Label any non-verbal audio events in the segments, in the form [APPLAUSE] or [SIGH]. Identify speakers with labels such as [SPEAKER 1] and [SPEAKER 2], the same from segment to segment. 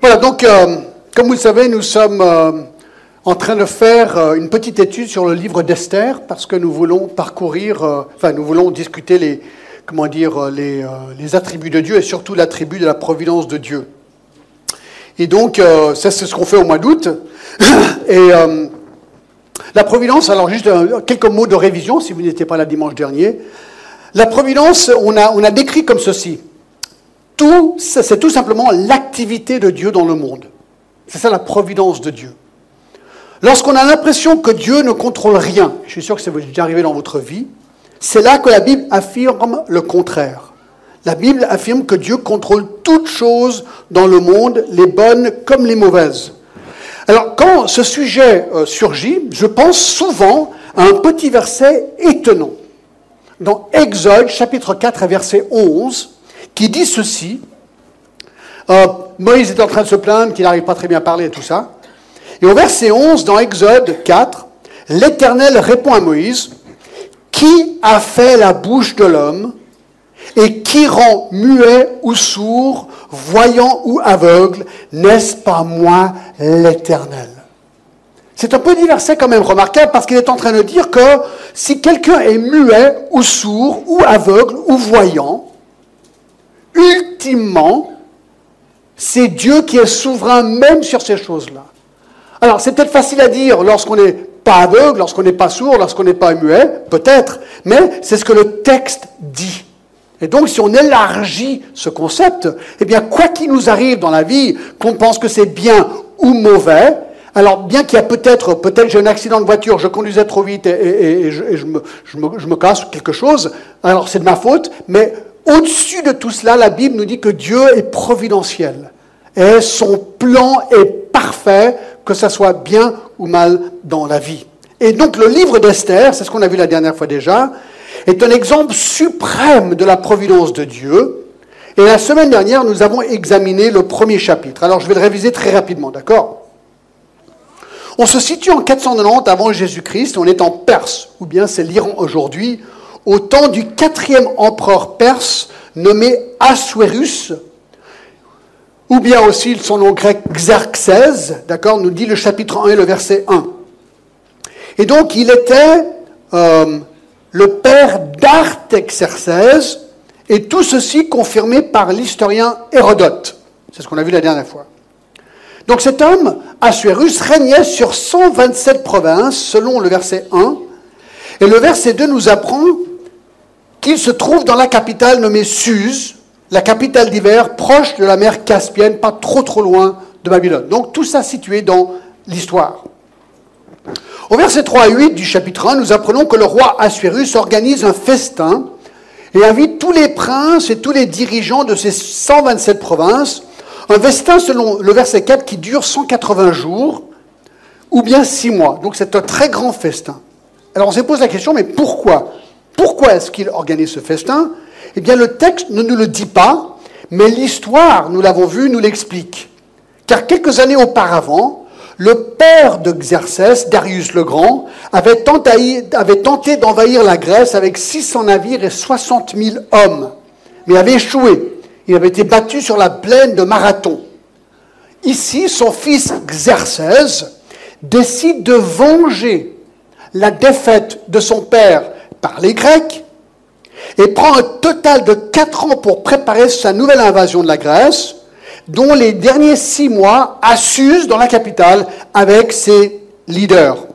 [SPEAKER 1] Voilà, donc, euh, comme vous le savez, nous sommes euh, en train de faire euh, une petite étude sur le livre d'Esther, parce que nous voulons parcourir, enfin, nous voulons discuter les, comment dire, les, attributs de Dieu et surtout l'attribut de la providence de Dieu. Et donc, ça, c'est ce qu'on fait au mois d'août. [COUGHS] Et la providence, alors juste quelques mots de révision, si vous n'étiez pas là dimanche dernier. La providence, on a, on a décrit comme ceci. C'est tout simplement l'activité de Dieu dans le monde. C'est ça la providence de Dieu. Lorsqu'on a l'impression que Dieu ne contrôle rien, je suis sûr que ça vous est déjà arrivé dans votre vie, c'est là que la Bible affirme le contraire. La Bible affirme que Dieu contrôle toutes choses dans le monde, les bonnes comme les mauvaises. Alors, quand ce sujet euh, surgit, je pense souvent à un petit verset étonnant. Dans Exode, chapitre 4, verset 11, qui dit ceci. Euh, Moïse est en train de se plaindre qu'il n'arrive pas très bien à parler et tout ça. Et au verset 11, dans Exode 4, l'Éternel répond à Moïse, Qui a fait la bouche de l'homme et qui rend muet ou sourd, voyant ou aveugle N'est-ce pas moi l'Éternel? C'est un petit verset quand même remarquable parce qu'il est en train de dire que si quelqu'un est muet ou sourd ou aveugle ou voyant, ultimement, c'est Dieu qui est souverain même sur ces choses-là. Alors, c'est peut-être facile à dire lorsqu'on n'est pas aveugle, lorsqu'on n'est pas sourd, lorsqu'on n'est pas muet, peut-être, mais c'est ce que le texte dit. Et donc, si on élargit ce concept, eh bien, quoi qu'il nous arrive dans la vie, qu'on pense que c'est bien ou mauvais, alors bien qu'il y a peut-être, peut-être j'ai un accident de voiture, je conduisais trop vite et, je me, je, me, je me casse quelque chose, alors c'est de ma faute, mais au-dessus de tout cela, la Bible nous dit que Dieu est providentiel. Et son plan est parfait, que ça soit bien ou mal dans la vie. Et donc le livre d'Esther, c'est ce qu'on a vu la dernière fois déjà, est un exemple suprême de la providence de Dieu. Et la semaine dernière, nous avons examiné le premier chapitre. Alors je vais le réviser très rapidement, d'accord? On se situe en 490 avant Jésus-Christ, on est en Perse, ou bien c'est l'Iran aujourd'hui, au temps du quatrième empereur perse nommé Assuérus, ou bien aussi son nom grec Xerxès, d'accord, nous dit le chapitre 1 et le verset 1. Et donc il était euh, le père d'Artaxerxès, et tout ceci confirmé par l'historien Hérodote. C'est ce qu'on a vu la dernière fois. Donc cet homme, Assuérus, régnait sur 127 provinces, selon le verset 1, et le verset 2 nous apprend qu'il se trouve dans la capitale nommée Suse, la capitale d'hiver, proche de la mer Caspienne, pas trop trop loin de Babylone. Donc tout ça situé dans l'histoire. Au verset 3 à 8 du chapitre 1, nous apprenons que le roi Assuérus organise un festin et invite tous les princes et tous les dirigeants de ces 127 provinces. Un festin, selon le verset 4, qui dure 180 jours ou bien 6 mois. Donc c'est un très grand festin. Alors on se pose la question, mais pourquoi Pourquoi est-ce qu'il organise ce festin? Eh bien le texte ne nous le dit pas, mais l'histoire, nous l'avons vu, nous l'explique. Car quelques années auparavant, le père de Xerxès, Darius le Grand, avait tenté, d'envahir la Grèce avec 600 navires et 60 000 hommes, mais avait échoué. Il avait été battu sur la plaine de Marathon. Ici, son fils Xerxès décide de venger la défaite de son père par les Grecs et prend un total de quatre ans pour préparer sa nouvelle invasion de la Grèce, dont les derniers six mois à Suse, dans la capitale, avec ses leaders.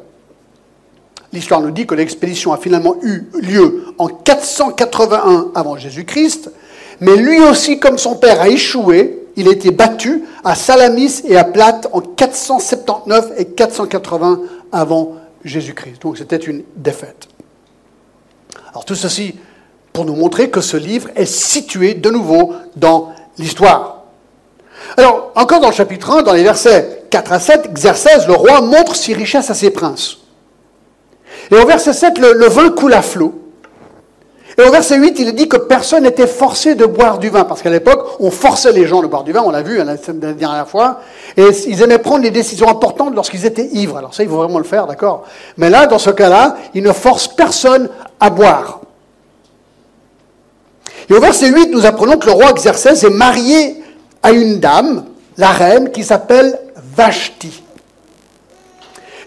[SPEAKER 1] L'histoire nous dit que l'expédition a finalement eu lieu en 481 avant Jésus-Christ, mais lui aussi, comme son père, a échoué. Il a été battu à Salamis et à Plate en 479 et 480 avant Jésus-Christ. Donc c'était une défaite. Alors tout ceci pour nous montrer que ce livre est situé de nouveau dans l'histoire. Alors, encore dans le chapitre 1, dans les versets 4 à 7, Xerxès, le roi, montre ses richesses à ses princes. Et au verset 7, le, vin coule à flot. Et au verset 8, il dit que personne n'était forcé de boire du vin, parce qu'à l'époque, on forçait les gens de boire du vin, on l'a vu hein, la, la dernière fois, et ils aimaient prendre des décisions importantes lorsqu'ils étaient ivres. Alors ça, il faut vraiment le faire, d'accord? Mais là, dans ce cas-là, il ne force personne à boire. Et au verset 8, nous apprenons que le roi Xerxès est marié à une dame la reine qui s'appelle Vashti.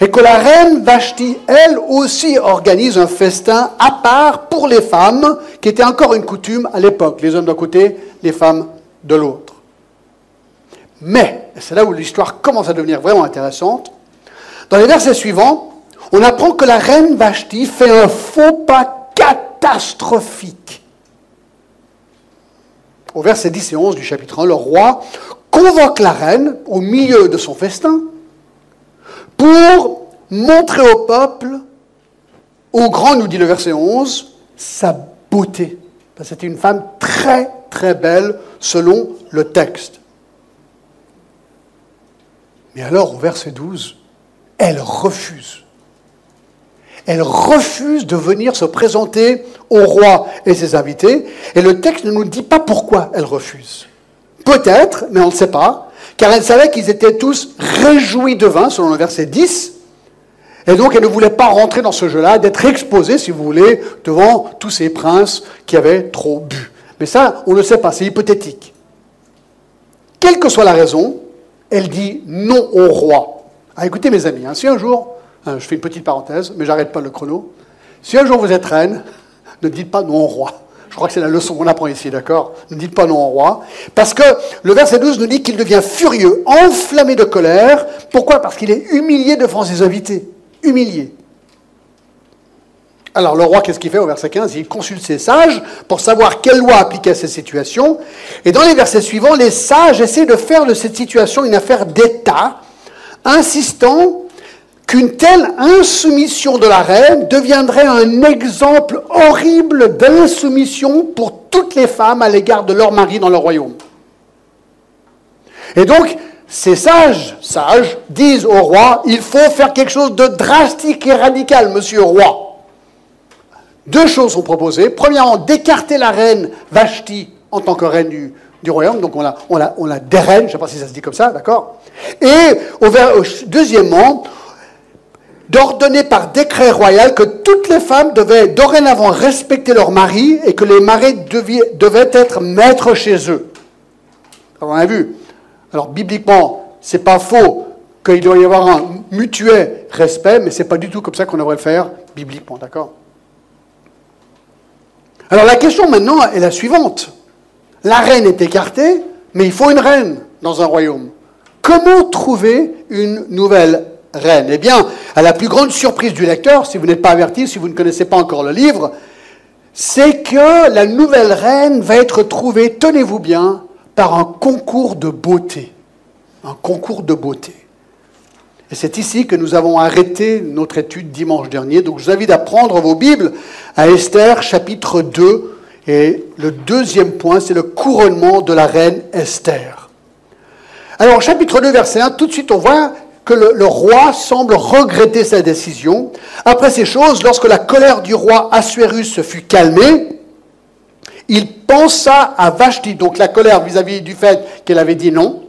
[SPEAKER 1] Et que la reine Vashti, elle aussi, organise un festin à part pour les femmes, qui était encore une coutume à l'époque, les hommes d'un côté, les femmes de l'autre. Mais, c'est là où l'histoire commence à devenir vraiment intéressante, dans les versets suivants, on apprend que la reine Vashti fait un faux pas catastrophique. Au verset 10 et 11 du chapitre 1, le roi convoque la reine au milieu de son festin pour montrer au peuple, au grand, nous dit le verset 11, sa beauté. C'était une femme très, très belle selon le texte. Mais alors, au verset 12, elle refuse. Elle refuse de venir se présenter au roi et ses invités, et le texte ne nous dit pas pourquoi elle refuse. Peut-être, mais on ne sait pas, car elle savait qu'ils étaient tous réjouis de vin, selon le verset 10, et donc elle ne voulait pas rentrer dans ce jeu-là, d'être exposée, si vous voulez, devant tous ces princes qui avaient trop bu. Mais ça, on ne sait pas, c'est hypothétique. Quelle que soit la raison, elle dit non au roi. Ah, écoutez mes amis, hein, si un jour, je fais une petite parenthèse, mais j'arrête pas le chrono, si un jour vous êtes reine, [LAUGHS] ne dites pas non au roi. Je crois que c'est la leçon qu'on apprend ici, d'accord? Ne dites pas non au roi. Parce que le verset 12 nous dit qu'il devient furieux, enflammé de colère. Pourquoi? Parce qu'il est humilié devant ses invités. Humilié. Alors le roi, qu'est-ce qu'il fait au verset 15 Il consulte ses sages pour savoir quelle loi appliquer à cette situation. Et dans les versets suivants, les sages essaient de faire de cette situation une affaire d'État, insistant qu'une telle insoumission de la reine deviendrait un exemple horrible d'insoumission pour toutes les femmes à l'égard de leur mari dans le royaume. Et donc, ces sages, sages, disent au roi, il faut faire quelque chose de drastique et radical, monsieur roi. Deux choses sont proposées. Premièrement, d'écarter la reine Vashti en tant que reine du, royaume, donc on la, on la, on la je ne sais pas si ça se dit comme ça, d'accord? Et deuxièmement, d'ordonner par décret royal que toutes les femmes devaient dorénavant respecter leur mari et que les maris devaient, être maîtres chez eux. Alors on a vu? Alors bibliquement, c'est pas faux qu'il doit y avoir un mutuel respect, mais c'est pas du tout comme ça qu'on devrait le faire bibliquement, d'accord? Alors la question maintenant est la suivante. La reine est écartée, mais il faut une reine dans un royaume. Comment trouver une nouvelle reine? Eh bien, à la plus grande surprise du lecteur, si vous n'êtes pas averti, si vous ne connaissez pas encore le livre, c'est que la nouvelle reine va être trouvée, tenez-vous bien, par un concours de beauté. Un concours de beauté. Et c'est ici que nous avons arrêté notre étude dimanche dernier. Donc je vous invite à prendre vos Bibles à Esther chapitre 2. Et le deuxième point, c'est le couronnement de la reine Esther. Alors chapitre 2, verset 1, tout de suite on voit le, roi semble regretter sa décision. Après ces choses, lorsque la colère du roi Assuérus se fut calmée, il pensa à Vashti, donc la colère vis-à-vis du fait qu'elle avait dit non.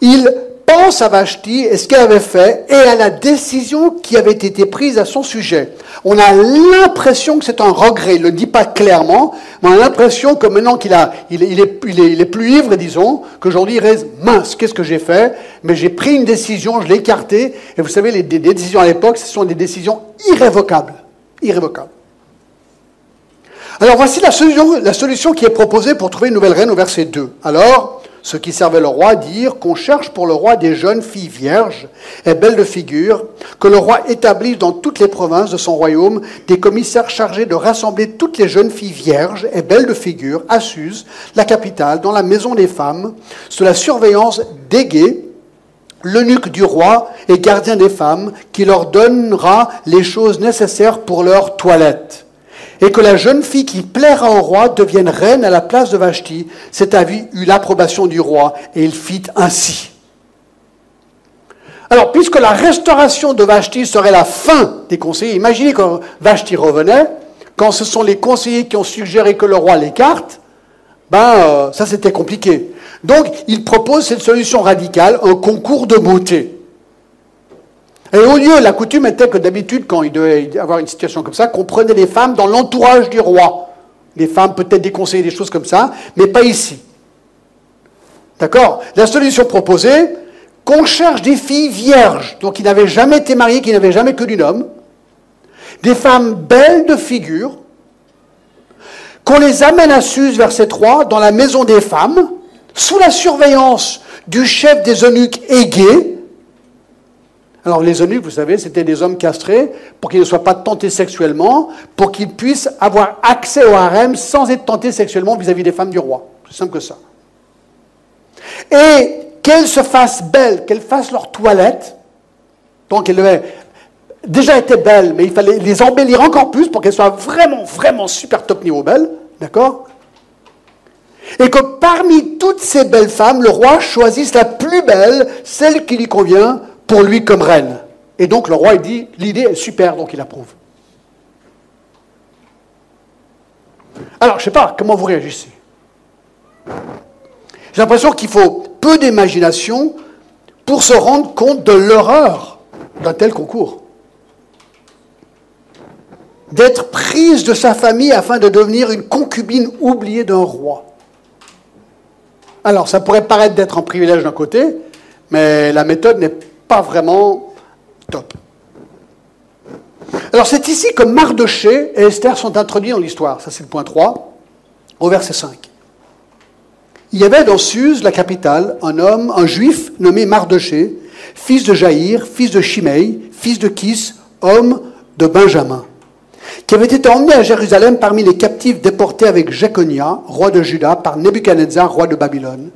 [SPEAKER 1] Il pense à Vashti et ce qu'elle avait fait et à la décision qui avait été prise à son sujet. On a l'impression que c'est un regret. Il ne le dit pas clairement, mais on a l'impression que maintenant qu'il a, il est, il, est, il, est, plus ivre, disons, qu'aujourd'hui il reste mince, qu'est-ce que j'ai fait? Mais j'ai pris une décision, je l'ai écartée. Et vous savez, les, décisions à l'époque, ce sont des décisions irrévocables. Irrévocables. Alors voici la solution, la solution qui est proposée pour trouver une nouvelle reine au verset 2. Alors, ceux qui servaient le roi dirent qu'on cherche pour le roi des jeunes filles vierges et belles de figure, que le roi établisse dans toutes les provinces de son royaume des commissaires chargés de rassembler toutes les jeunes filles vierges et belles de figure à Suse, la capitale, dans la maison des femmes, sous la surveillance d'Égée, l'eunuque du roi et gardien des femmes, qui leur donnera les choses nécessaires pour leur toilette et que la jeune fille qui plaira au roi devienne reine à la place de Vashti. Cet avis eut l'approbation du roi et il fit ainsi. Alors, puisque la restauration de Vashti serait la fin des conseillers, imaginez quand Vashti revenait, quand ce sont les conseillers qui ont suggéré que le roi l'écarte, ben, euh, ça c'était compliqué. Donc, il propose cette solution radicale, un concours de beauté. Et au lieu, la coutume était que d'habitude, quand il devait y avoir une situation comme ça, qu'on prenait les femmes dans l'entourage du roi. Les femmes peut-être déconseiller des choses comme ça, mais pas ici. D'accord? La solution proposée, qu'on cherche des filles vierges, donc qui n'avaient jamais été mariées, qui n'avaient jamais connu d'homme, des femmes belles de figure, qu'on les amène à Suse, verset 3, dans la maison des femmes, sous la surveillance du chef des eunuques aigués. Alors les eunuques, vous savez, c'était des hommes castrés pour qu'ils ne soient pas tentés sexuellement, pour qu'ils puissent avoir accès au harem sans être tentés sexuellement vis-à-vis des femmes du roi. C'est simple que ça. Et qu'elles se fassent belles, qu'elles fassent leur toilette. Donc elles avaient déjà été belles, mais il fallait les embellir encore plus pour qu'elles soient vraiment, vraiment super top niveau belles. D'accord? Et que parmi toutes ces belles femmes, le roi choisisse la plus belle, celle qui lui convient, pour lui comme reine. Et donc le roi, dit, l'idée est super, donc il approuve. Alors, je ne sais pas, comment vous réagissez? J'ai l'impression qu'il faut peu d'imagination pour se rendre compte de l'horreur d'un tel concours. D'être prise de sa famille afin de devenir une concubine oubliée d'un roi. Alors, ça pourrait paraître d'être un privilège d'un côté, mais la méthode n'est pas vraiment top. Alors, c'est ici que Mardoché et Esther sont introduits dans l'histoire. Ça, c'est le point 3, au verset 5. Il y avait dans Suse, la capitale, un homme, un juif nommé Mardoché, fils de Jaïr, fils de Shimei, fils de Kis, homme de Benjamin, qui avait été emmené à Jérusalem parmi les captifs déportés avec Jéconia, roi de Juda, par Nebuchadnezzar, roi de Babylone.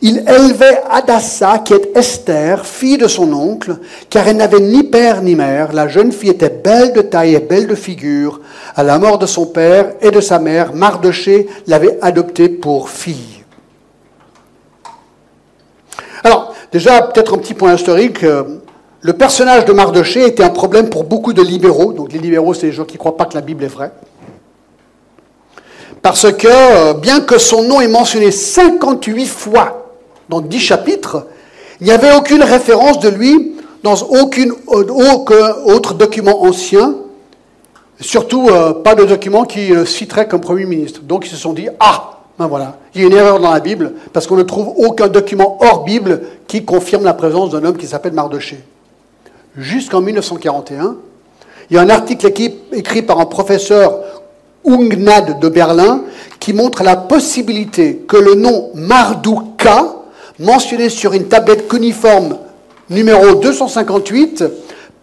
[SPEAKER 1] Il élevait Adassa, qui est Esther, fille de son oncle, car elle n'avait ni père ni mère. La jeune fille était belle de taille et belle de figure. À la mort de son père et de sa mère, Mardoché l'avait adoptée pour fille. Alors, déjà, peut-être un petit point historique. Euh, le personnage de Mardoché était un problème pour beaucoup de libéraux. Donc, les libéraux, c'est les gens qui ne croient pas que la Bible est vraie. Parce que, euh, bien que son nom est mentionné 58 fois dans 10 chapitres, il n'y avait aucune référence de lui dans aucun autre document ancien, surtout euh, pas de document qui le citerait comme Premier ministre. Donc ils se sont dit, ah, ben voilà, il y a une erreur dans la Bible parce qu'on ne trouve aucun document hors Bible qui confirme la présence d'un homme qui s'appelle Mardoché. Jusqu'en 1941, il y a un article écrit par un professeur Ungnad de Berlin qui montre la possibilité que le nom Mardouka, mentionné sur une tablette cuniforme numéro 258,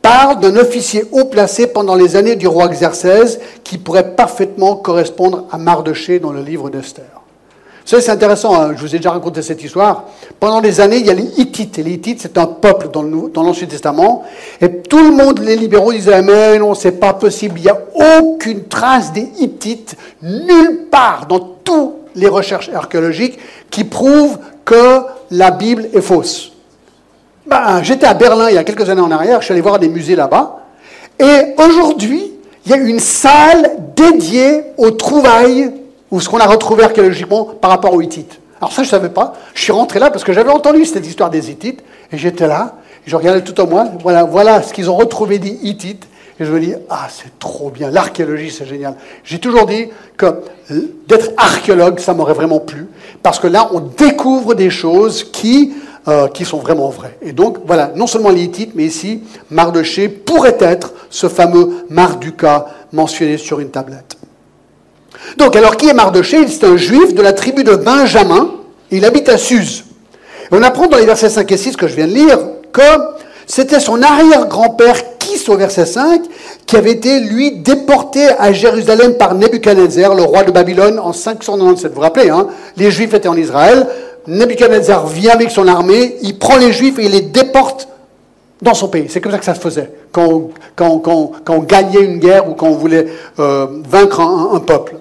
[SPEAKER 1] parle d'un officier haut placé pendant les années du roi Xerxès qui pourrait parfaitement correspondre à Mardoché dans le livre d'Esther. C'est intéressant, hein. je vous ai déjà raconté cette histoire. Pendant des années, il y a les Hittites. Et les Hittites, c'est un peuple dans l'Ancien Testament. Et tout le monde, les libéraux, disaient Mais non, c'est pas possible. Il n'y a aucune trace des Hittites, nulle part dans toutes les recherches archéologiques, qui prouvent que la Bible est fausse. Ben, J'étais à Berlin il y a quelques années en arrière, je suis allé voir des musées là-bas. Et aujourd'hui, il y a une salle dédiée aux trouvailles ou ce qu'on a retrouvé archéologiquement par rapport aux Hittites. Alors ça, je ne savais pas. Je suis rentré là parce que j'avais entendu cette histoire des Hittites, et j'étais là, je regardais tout au moins, voilà, voilà ce qu'ils ont retrouvé des Hittites, et je me dis, ah, c'est trop bien, l'archéologie, c'est génial. J'ai toujours dit que d'être archéologue, ça m'aurait vraiment plu, parce que là, on découvre des choses qui, euh, sont vraiment vraies. Et donc, voilà, non seulement les Hittites, mais ici, Mardoché pourrait être ce fameux Marduka mentionné sur une tablette. Donc, alors qui est Mardoché? C'est un juif de la tribu de Benjamin. Il habite à Suse. on apprend dans les versets 5 et 6 que je viens de lire que c'était son arrière-grand-père Au verset 5 qui avait été, lui, déporté à Jérusalem par Nebuchadnezzar, le roi de Babylone, en 597. Vous vous rappelez, hein? Les Juifs étaient en Israël. Nebuchadnezzar vient avec son armée, il prend les Juifs et il les déporte dans son pays. C'est comme ça que ça se faisait quand on, gagnait une guerre ou quand on voulait euh, vaincre un peuple.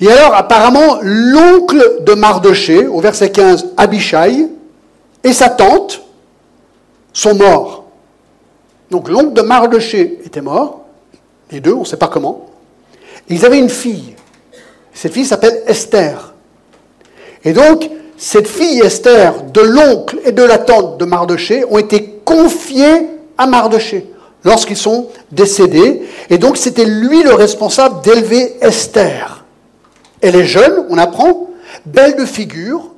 [SPEAKER 1] Et alors, apparemment, l'oncle de Mardoché, au verset 15, Abishai, et sa tante sont morts. Donc l'oncle de Mardoché était mort, les deux, on ne sait pas comment. ils avaient une fille. Cette fille s'appelle Esther. Et donc, cette fille Esther, de l'oncle et de la tante de Mardoché, ont été confiées à Mardoché lorsqu'ils sont décédés. Et donc, c'était lui le responsable d'élever Esther. Elle est jeune, on apprend. belle de figure,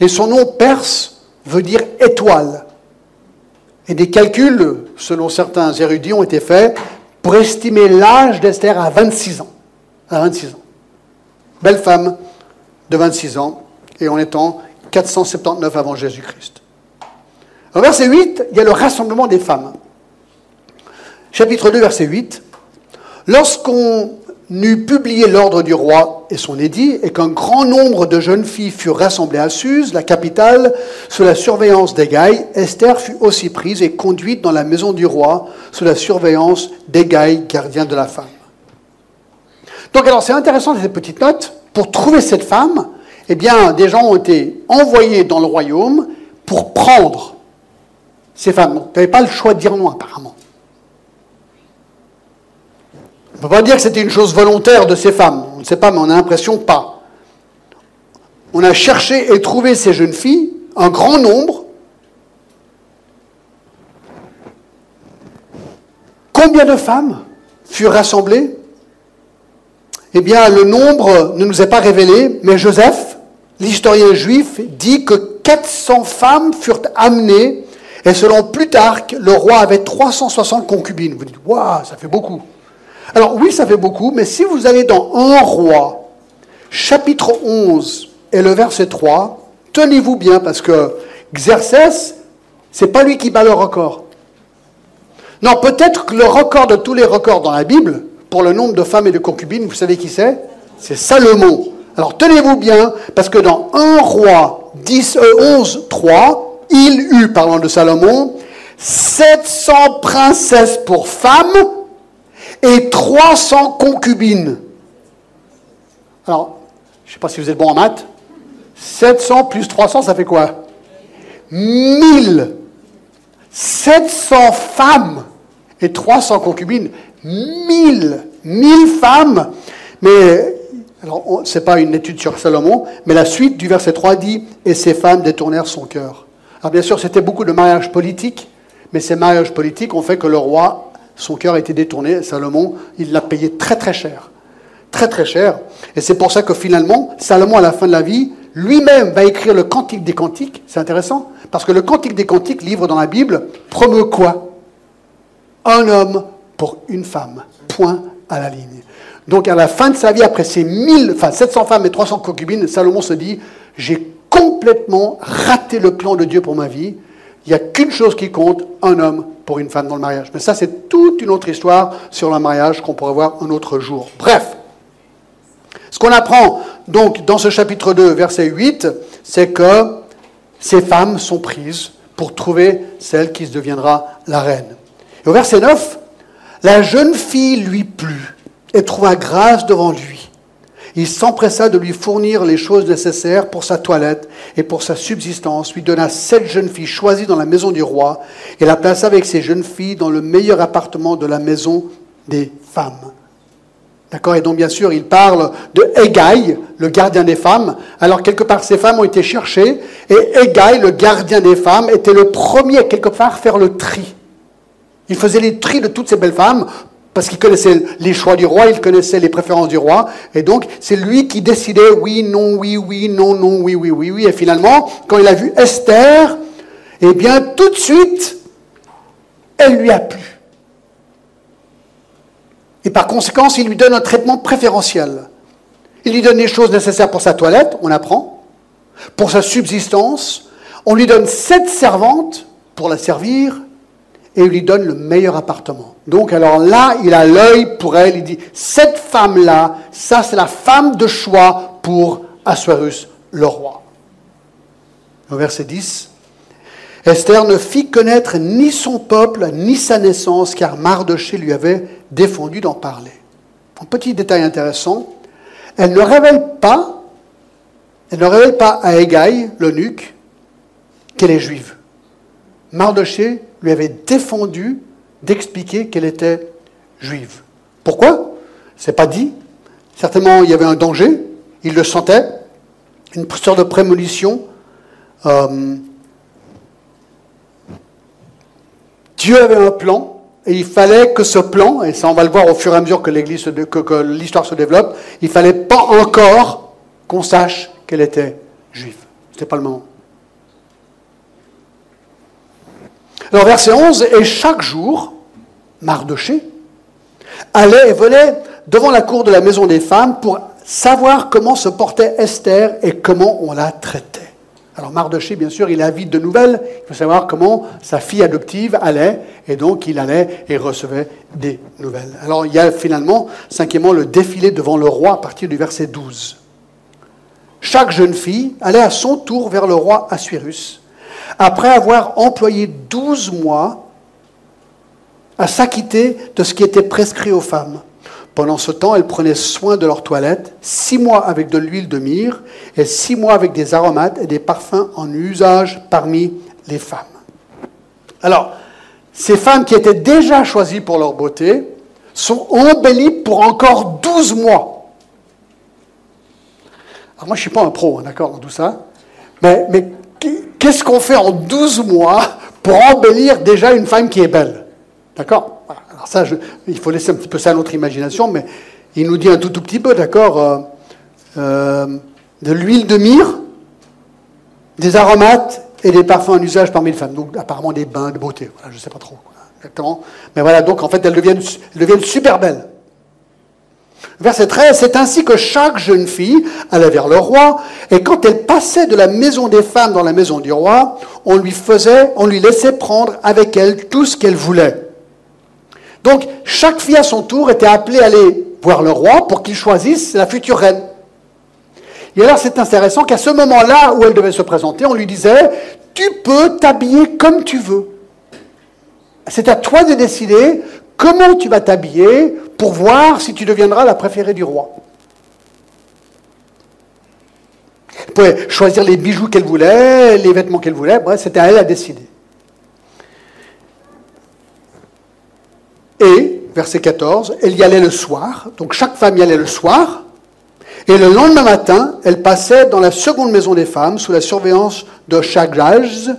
[SPEAKER 1] et son nom perse veut dire étoile. Et des calculs, selon certains érudits, ont été faits pour estimer l'âge d'Esther à 26 ans. À 26 ans. Belle femme de 26 ans, et en étant 479 avant Jésus-Christ. Au verset 8, il y a le rassemblement des femmes. Chapitre 2, verset 8. Lorsqu'on eut publié l'ordre du roi et son édit, et qu'un grand nombre de jeunes filles furent rassemblées à Suse, la capitale, sous la surveillance d'Égaï, Esther fut aussi prise et conduite dans la maison du roi, sous la surveillance d'Égaï, gardien de la femme. Donc alors c'est intéressant cette petite note. Pour trouver cette femme, eh bien des gens ont été envoyés dans le royaume pour prendre ces femmes. Tu n'avais pas le choix de dire non apparemment. On ne peut pas dire que c'était une chose volontaire de ces femmes. On ne sait pas, mais on a l'impression pas. On a cherché et trouvé ces jeunes filles, un grand nombre. Combien de femmes furent rassemblées? Eh bien, le nombre ne nous est pas révélé, mais Joseph, l'historien juif, dit que 400 femmes furent amenées, et selon Plutarque, le roi avait 360 concubines. Vous dites, waouh, ça fait beaucoup. Alors oui, ça fait beaucoup, mais si vous allez dans un roi, chapitre 11 et le verset 3, tenez-vous bien parce que Xerxès, c'est pas lui qui bat le record. Non, peut-être que le record de tous les records dans la Bible, pour le nombre de femmes et de concubines, vous savez qui c'est? C'est Salomon. Alors tenez-vous bien, parce que dans 1 roi 10, 11, 3, il eut, parlant de Salomon, 700 princesses pour femmes et 300 concubines. Alors, je ne sais pas si vous êtes bon en maths. 700 plus 300, ça fait quoi? 1000. 700 femmes et 300 concubines. 1000. 1000 femmes. Mais, alors, ce n'est pas une étude sur Salomon, mais la suite du verset 3 dit Et ces femmes détournèrent son cœur. Alors, bien sûr, c'était beaucoup de mariages politiques, mais ces mariages politiques ont fait que le roi son cœur a été détourné. Salomon, il l'a payé très très cher. Très très cher. Et c'est pour ça que finalement, Salomon, à la fin de la vie, lui-même va écrire le Cantique des Cantiques. C'est intéressant. Parce que le Cantique des Cantiques, livre dans la Bible, promeut quoi? Un homme pour une femme. Point à la ligne. Donc à la fin de sa vie, après ces 1000, enfin 700 femmes et 300 concubines, Salomon se dit, j'ai complètement raté le plan de Dieu pour ma vie. Il n'y a qu'une chose qui compte, un homme pour une femme dans le mariage. Mais ça, c'est toute une autre histoire sur le mariage qu'on pourrait voir un autre jour. Bref, ce qu'on apprend donc dans ce chapitre 2, verset 8, c'est que ces femmes sont prises pour trouver celle qui deviendra la reine. Et au verset 9, la jeune fille lui plut et trouva grâce devant lui. Il s'empressa de lui fournir les choses nécessaires pour sa toilette et pour sa subsistance, lui donna sept jeunes filles choisies dans la maison du roi et la plaça avec ces jeunes filles dans le meilleur appartement de la maison des femmes. D'accord? Et donc, bien sûr, il parle de Égaï, le gardien des femmes. Alors, quelque part, ces femmes ont été cherchées, et Égaï, le gardien des femmes, était le premier, quelque part, à faire le tri. Il faisait les tri de toutes ces belles femmes parce qu'il connaissait les choix du roi, il connaissait les préférences du roi, et donc c'est lui qui décidait oui, non, oui, oui, non, non, oui, oui, oui, oui. Et finalement, quand il a vu Esther, eh bien tout de suite, elle lui a plu. Et par conséquent, il lui donne un traitement préférentiel. Il lui donne les choses nécessaires pour sa toilette, on apprend, pour sa subsistance. On lui donne sept servantes pour la servir, et lui donne le meilleur appartement. Donc alors là, il a l'œil pour elle, il dit, cette femme-là, ça c'est la femme de choix pour Assuérus, le roi. Au verset 10, Esther ne fit connaître ni son peuple, ni sa naissance, car Mardoché lui avait défendu d'en parler. Un petit détail intéressant, elle ne révèle pas, elle ne révèle pas à Égaï, l'eunuque, qu'elle est juive. Mardoché lui avait défendu d'expliquer qu'elle était juive. Pourquoi? C'est pas dit. Certainement, il y avait un danger. Il le sentait. Une sorte de prémonition. Euh, Dieu avait un plan et il fallait que ce plan, et ça on va le voir au fur et à mesure que l'Église, l'histoire se développe, il fallait pas encore qu'on sache qu'elle était juive. Ce n'était pas le moment. Alors verset 11, et chaque jour, Mardoché allait et venait devant la cour de la maison des femmes pour savoir comment se portait Esther et comment on la traitait. Alors Mardoché, bien sûr, il avide de nouvelles, il veut savoir comment sa fille adoptive allait, et donc il allait et recevait des nouvelles. Alors il y a finalement, cinquièmement, le défilé devant le roi à partir du verset 12. Chaque jeune fille allait à son tour vers le roi Assuérus, après avoir employé douze mois à s'acquitter de ce qui était prescrit aux femmes. Pendant ce temps, elles prenaient soin de leur toilette, six mois avec de l'huile de myrrhe et six mois avec des aromates et des parfums en usage parmi les femmes. Alors, ces femmes qui étaient déjà choisies pour leur beauté sont embellies pour encore douze mois. Alors moi, je ne suis pas un pro, hein, d'accord, dans tout ça, mais qu'est-ce qu'on fait en douze mois pour embellir déjà une femme qui est belle? D'accord? Alors ça, il faut laisser un petit peu ça à notre imagination, mais il nous dit un tout, tout petit peu, d'accord, euh, euh, de l'huile de myrrhe, des aromates et des parfums en usage parmi les femmes. Donc apparemment des bains de beauté. Je ne sais pas trop exactement. Mais voilà, donc en fait, elles deviennent super belles. Verset 13, c'est ainsi que chaque jeune fille allait vers le roi, et quand elle passait de la maison des femmes dans la maison du roi, on lui faisait, on lui laissait prendre avec elle tout ce qu'elle voulait. Donc, chaque fille à son tour était appelée à aller voir le roi pour qu'il choisisse la future reine. Et alors, c'est intéressant qu'à ce moment-là où elle devait se présenter, on lui disait, tu peux t'habiller comme tu veux. C'est à toi de décider comment tu vas t'habiller pour voir si tu deviendras la préférée du roi. Elle pouvait choisir les bijoux qu'elle voulait, les vêtements qu'elle voulait, bref, c'était à elle à décider. Et, verset 14, elle y allait le soir, donc chaque femme y allait le soir, et le lendemain matin, elle passait dans la seconde maison des femmes sous la surveillance de Chagaz,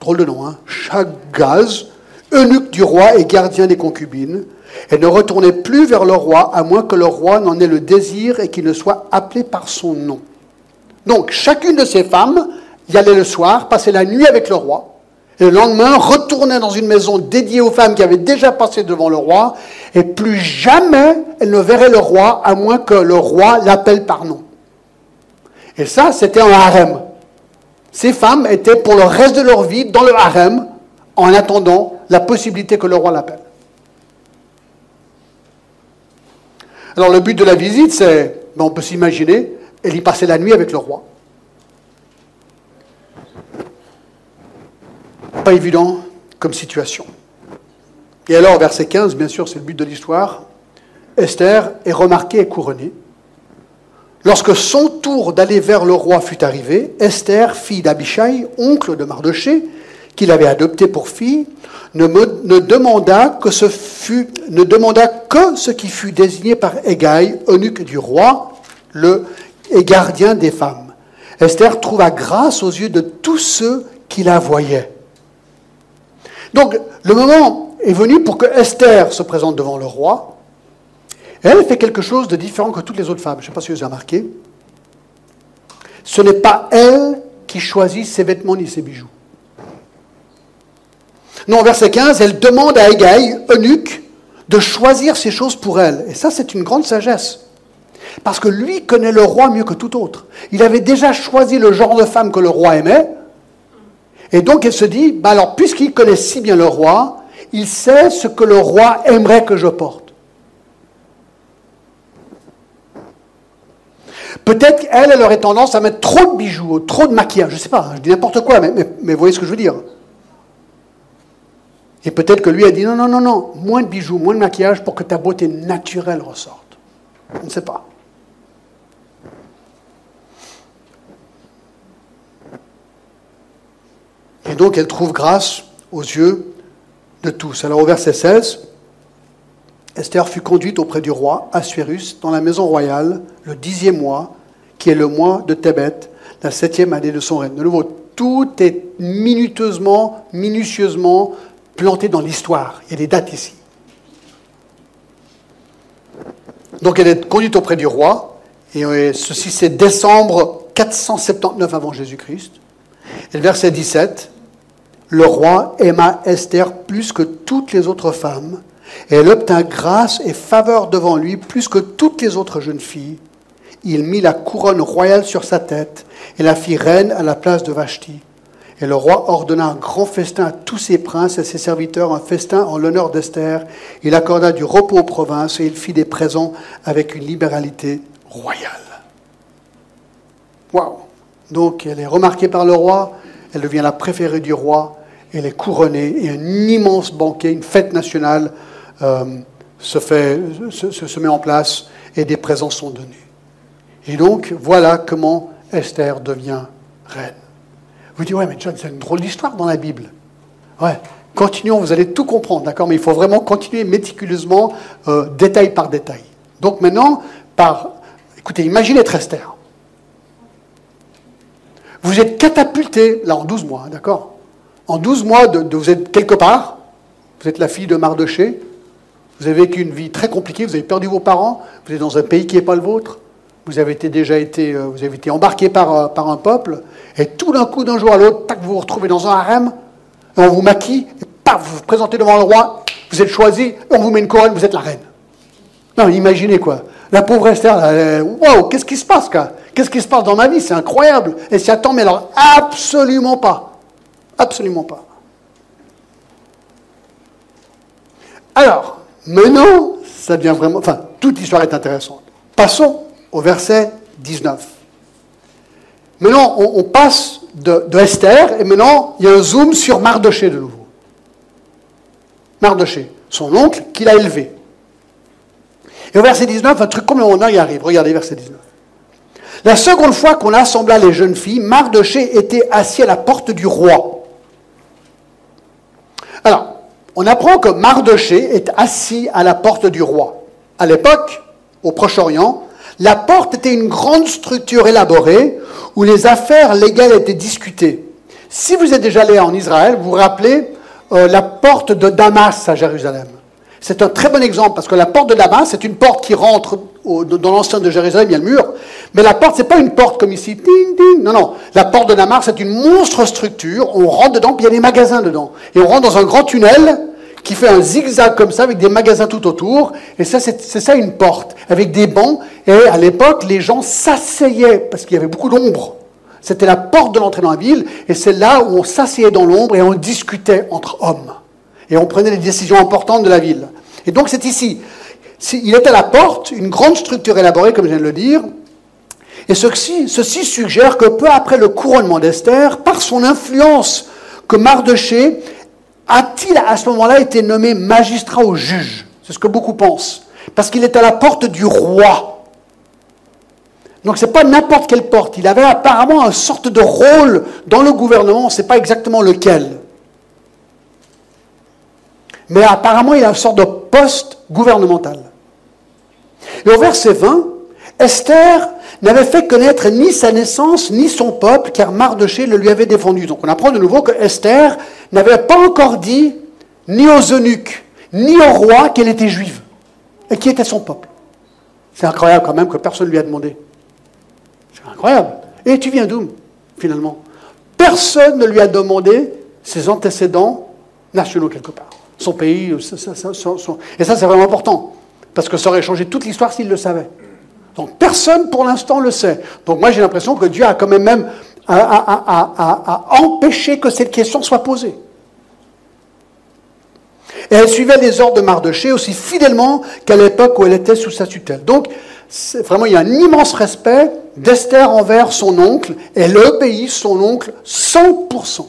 [SPEAKER 1] drôle de nom, hein, Chagaz, eunuque du roi et gardien des concubines. Elle ne retournait plus vers le roi, à moins que le roi n'en ait le désir et qu'il ne soit appelé par son nom. Donc, chacune de ces femmes y allait le soir, passait la nuit avec le roi, et le lendemain, retournait dans une maison dédiée aux femmes qui avaient déjà passé devant le roi, et plus jamais elle ne verrait le roi, à moins que le roi l'appelle par nom. Et ça, c'était un harem. Ces femmes étaient pour le reste de leur vie dans le harem, en attendant la possibilité que le roi l'appelle. Alors le but de la visite, c'est, ben, on peut s'imaginer, elle y passait la nuit avec le roi. Pas évident comme situation. Et alors, verset 15, bien sûr, c'est le but de l'histoire, Esther est remarquée et couronnée. Lorsque son tour d'aller vers le roi fut arrivé, Esther, fille d'Abishai, oncle de Mardoché, qu'il avait adopté pour fille, ne, ne, demanda que ce fut, ne demanda que ce qui fut désigné par Égaï, eunuque du roi, le et gardien des femmes. Esther trouva grâce aux yeux de tous ceux qui la voyaient. Donc, le moment est venu pour que Esther se présente devant le roi. elle fait quelque chose de différent que toutes les autres femmes. Je ne sais pas si vous avez remarqué. Ce n'est pas elle qui choisit ses vêtements ni ses bijoux. Non, verset 15, elle demande à Égaï, eunuque, de choisir ses choses pour elle. Et ça, c'est une grande sagesse. Parce que lui connaît le roi mieux que tout autre. Il avait déjà choisi le genre de femme que le roi aimait, et donc elle se dit, bah alors puisqu'il connaît si bien le roi, il sait ce que le roi aimerait que je porte. Peut-être qu'elle, elle aurait tendance à mettre trop de bijoux, trop de maquillage, je ne sais pas, je dis n'importe quoi, mais, mais, vous voyez ce que je veux dire. Et peut-être que lui a dit, non, non, non, non, moins de bijoux, moins de maquillage pour que ta beauté naturelle ressorte. On ne sait pas. Et donc elle trouve grâce aux yeux de tous. Alors au verset 16, Esther fut conduite auprès du roi Assuérus dans la maison royale le dixième mois, qui est le mois de Tébet, la septième année de son règne. De nouveau, tout est minutieusement, minutieusement planté dans l'histoire. Il y a des dates ici. Donc elle est conduite auprès du roi, et ceci c'est décembre 479 avant Jésus-Christ. Et le verset 17, le roi aima Esther plus que toutes les autres femmes, elle obtint grâce et faveur devant lui plus que toutes les autres jeunes filles. Il mit la couronne royale sur sa tête et la fit reine à la place de Vashti. Et le roi ordonna un grand festin à tous ses princes et ses serviteurs, un festin en l'honneur d'Esther. Il accorda du repos aux provinces et il fit des présents avec une libéralité royale. Waouh Donc elle est remarquée par le roi, elle devient la préférée du roi, elle est couronnée et un immense banquet, une fête nationale euh, se, fait, se met en place et des présents sont donnés. Et donc voilà comment Esther devient reine. Vous dites, ouais, mais John, c'est une drôle d'histoire dans la Bible. Ouais, continuons, vous allez tout comprendre, d'accord Mais il faut vraiment continuer méticuleusement, euh, détail par détail. Donc maintenant, par. Écoutez, imaginez être Esther. Vous êtes catapulté, là, en 12 mois, d'accord En 12 mois, de, vous êtes quelque part, vous êtes la fille de Mardoché, vous avez vécu une vie très compliquée, vous avez perdu vos parents, vous êtes dans un pays qui n'est pas le vôtre, vous avez été, déjà été, euh, vous avez été embarqué par, euh, par un peuple, et tout d'un coup, d'un jour à l'autre, vous vous retrouvez dans un harem, on vous maquille, et paf, vous vous présentez devant le roi, vous êtes choisi, on vous met une couronne, vous êtes la reine. Non, imaginez quoi. La pauvre Esther, waouh, qu'est-ce qui se passe, Qu'est-ce qui se passe dans ma vie? C'est incroyable. Elle s'y attend, mais alors absolument pas. Absolument pas. Alors, maintenant, ça devient vraiment. Enfin, toute l'histoire est intéressante. Passons au verset 19. Maintenant, on, passe de, Esther, et maintenant, il y a un zoom sur Mardoché de nouveau. Mardoché, son oncle qu'il a élevé. Et au verset 19, un truc complètement y arrive. Regardez, verset 19. La seconde fois qu'on assembla les jeunes filles, Mardoché était assis à la porte du roi. Alors, on apprend que Mardoché est assis à la porte du roi. À l'époque, au Proche-Orient, la porte était une grande structure élaborée où les affaires légales étaient discutées. Si vous êtes déjà allé en Israël, vous vous rappelez euh, la porte de Damas à Jérusalem. C'est un très bon exemple parce que la porte de Damas, c'est une porte qui rentre dans l'enceinte de Jérusalem, il y a le mur. Mais la porte, c'est pas une porte comme ici, ding, ding. Non, non. La porte de Damas, c'est une monstre structure. On rentre dedans, puis il y a des magasins dedans. Et on rentre dans un grand tunnel qui fait un zigzag comme ça, avec des magasins tout autour. Et ça, c'est ça une porte, avec des bancs. Et à l'époque, les gens s'asseyaient, parce qu'il y avait beaucoup d'ombre. C'était la porte de l'entrée dans la ville, et c'est là où on s'asseyait dans l'ombre et on discutait entre hommes. Et on prenait les décisions importantes de la ville. Et donc c'est ici. Il est à la porte, une grande structure élaborée, comme je viens de le dire. Et ceci, ceci suggère que peu après le couronnement d'Esther, par son influence que Mardoché a-t-il à ce moment-là été nommé magistrat ou juge? C'est ce que beaucoup pensent. Parce qu'il est à la porte du roi. Donc ce n'est pas n'importe quelle porte. Il avait apparemment une sorte de rôle dans le gouvernement, on ne sait pas exactement lequel. Mais apparemment, il a une sorte de poste gouvernemental. Et au verset 20, Esther n'avait fait connaître ni sa naissance, ni son peuple, car Mardoché le lui avait défendu. Donc on apprend de nouveau que Esther n'avait pas encore dit, ni aux eunuques, ni au roi, qu'elle était juive, et qui était son peuple. C'est incroyable quand même que personne ne lui a demandé. C'est incroyable. Et tu viens d'où, finalement? Personne ne lui a demandé ses antécédents nationaux quelque part. Son pays, et ça c'est vraiment important, parce que ça aurait changé toute l'histoire s'il le savait. Donc personne pour l'instant le sait. Donc moi j'ai l'impression que Dieu a quand même même empêché que cette question soit posée. Et elle suivait les ordres de Mardoché aussi fidèlement qu'à l'époque où elle était sous sa tutelle. Donc vraiment il y a un immense respect d'Esther envers son oncle. Elle obéit son oncle 100%.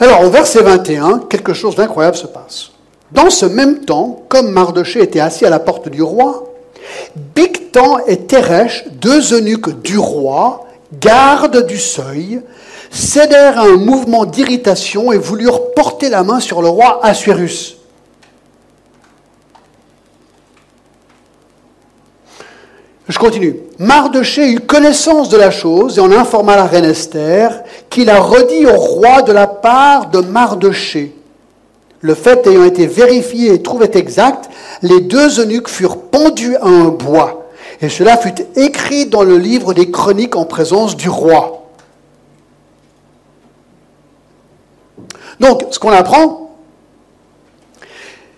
[SPEAKER 1] Alors au verset 21, quelque chose d'incroyable se passe. Dans ce même temps, comme Mardoché était assis à la porte du roi, Bictan et Teresh, deux eunuques du roi, gardes du seuil, cédèrent à un mouvement d'irritation et voulurent porter la main sur le roi Assuérus. Je continue. Mardoché eut connaissance de la chose et en informa la reine Esther, qu'il a redit au roi de la part de Mardoché le fait ayant été vérifié et trouvé exact, les deux eunuques furent pendus à un bois. Et cela fut écrit dans le livre des chroniques en présence du roi. Donc, ce qu'on apprend,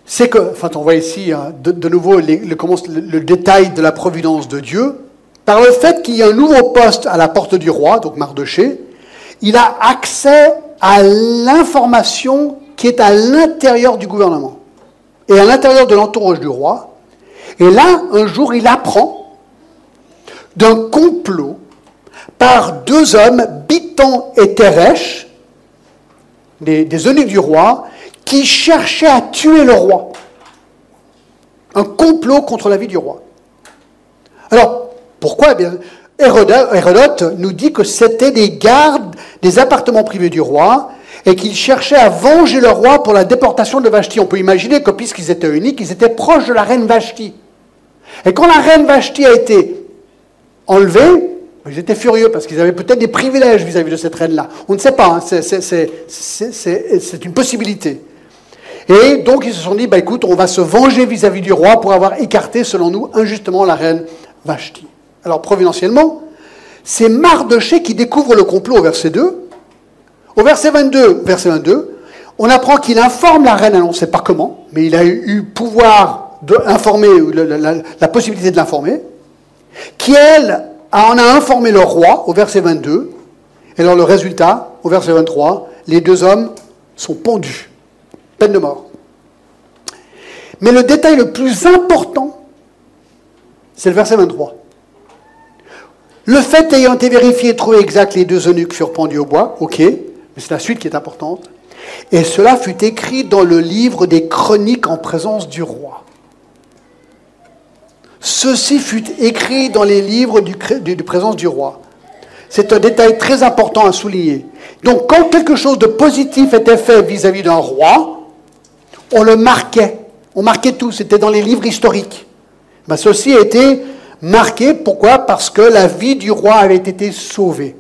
[SPEAKER 1] c'est que, enfin, on voit ici hein, de, nouveau le, détail de la providence de Dieu. Par le fait qu'il y a un nouveau poste à la porte du roi, donc Mardoché, il a accès à l'information qui est à l'intérieur du gouvernement et à l'intérieur de l'entourage du roi. Et là, un jour, il apprend d'un complot par deux hommes, Biton et Teresh, des, des eunuques du roi, qui cherchaient à tuer le roi. Un complot contre la vie du roi. Alors, pourquoi? Eh Hérodote nous dit que c'était des gardes des appartements privés du roi et qu'ils cherchaient à venger le roi pour la déportation de Vashti. On peut imaginer que puisqu'ils étaient uniques, ils étaient proches de la reine Vashti. Et quand la reine Vashti a été enlevée, ils étaient furieux parce qu'ils avaient peut-être des privilèges vis-à-vis de cette reine-là. On ne sait pas, hein, c'est une possibilité. Et donc ils se sont dit, bah, écoute, on va se venger vis-à-vis du roi pour avoir écarté, selon nous, injustement la reine Vashti. Alors providentiellement, c'est Mardoché qui découvre le complot au verset 2. Au verset 22, verset 22 on apprend qu'il informe la reine, on ne sait pas comment, mais il a eu pouvoir d'informer, la, la possibilité de l'informer, qui elle en a informé le roi au verset 22. Et alors le résultat, au verset 23, les deux hommes sont pendus, peine de mort. Mais le détail le plus important, c'est le verset 23. Le fait ayant été vérifié et trouvé exact, les deux eunuques furent pendus au bois, ok, mais c'est la suite qui est importante. Et cela fut écrit dans le livre des chroniques en présence du roi. Ceci fut écrit dans les livres du, de présence du roi. C'est un détail très important à souligner. Donc quand quelque chose de positif était fait vis-à-vis d'un roi, on le marquait. On marquait tout, c'était dans les livres historiques. Ben, ceci a été marqué. Pourquoi? Parce que la vie du roi avait été sauvée.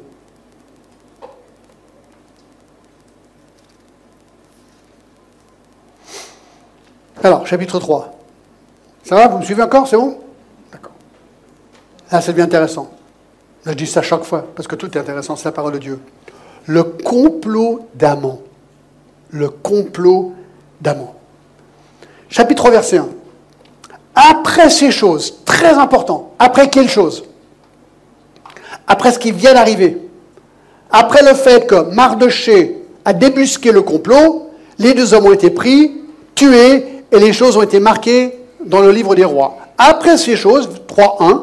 [SPEAKER 1] Alors, chapitre 3. Ça va Vous me suivez encore C'est bon? D'accord. Là, c'est bien intéressant. Je dis ça chaque fois, parce que tout est intéressant, c'est la parole de Dieu. Le complot d'Amon. Le complot d'Amon. Chapitre 3, verset 1. Après ces choses, très important, après quelle chose? Après ce qui vient d'arriver. Après le fait que Mardoché a débusqué le complot, les deux hommes ont été pris, tués, et les choses ont été marquées dans le livre des rois. Après ces choses, 3.1,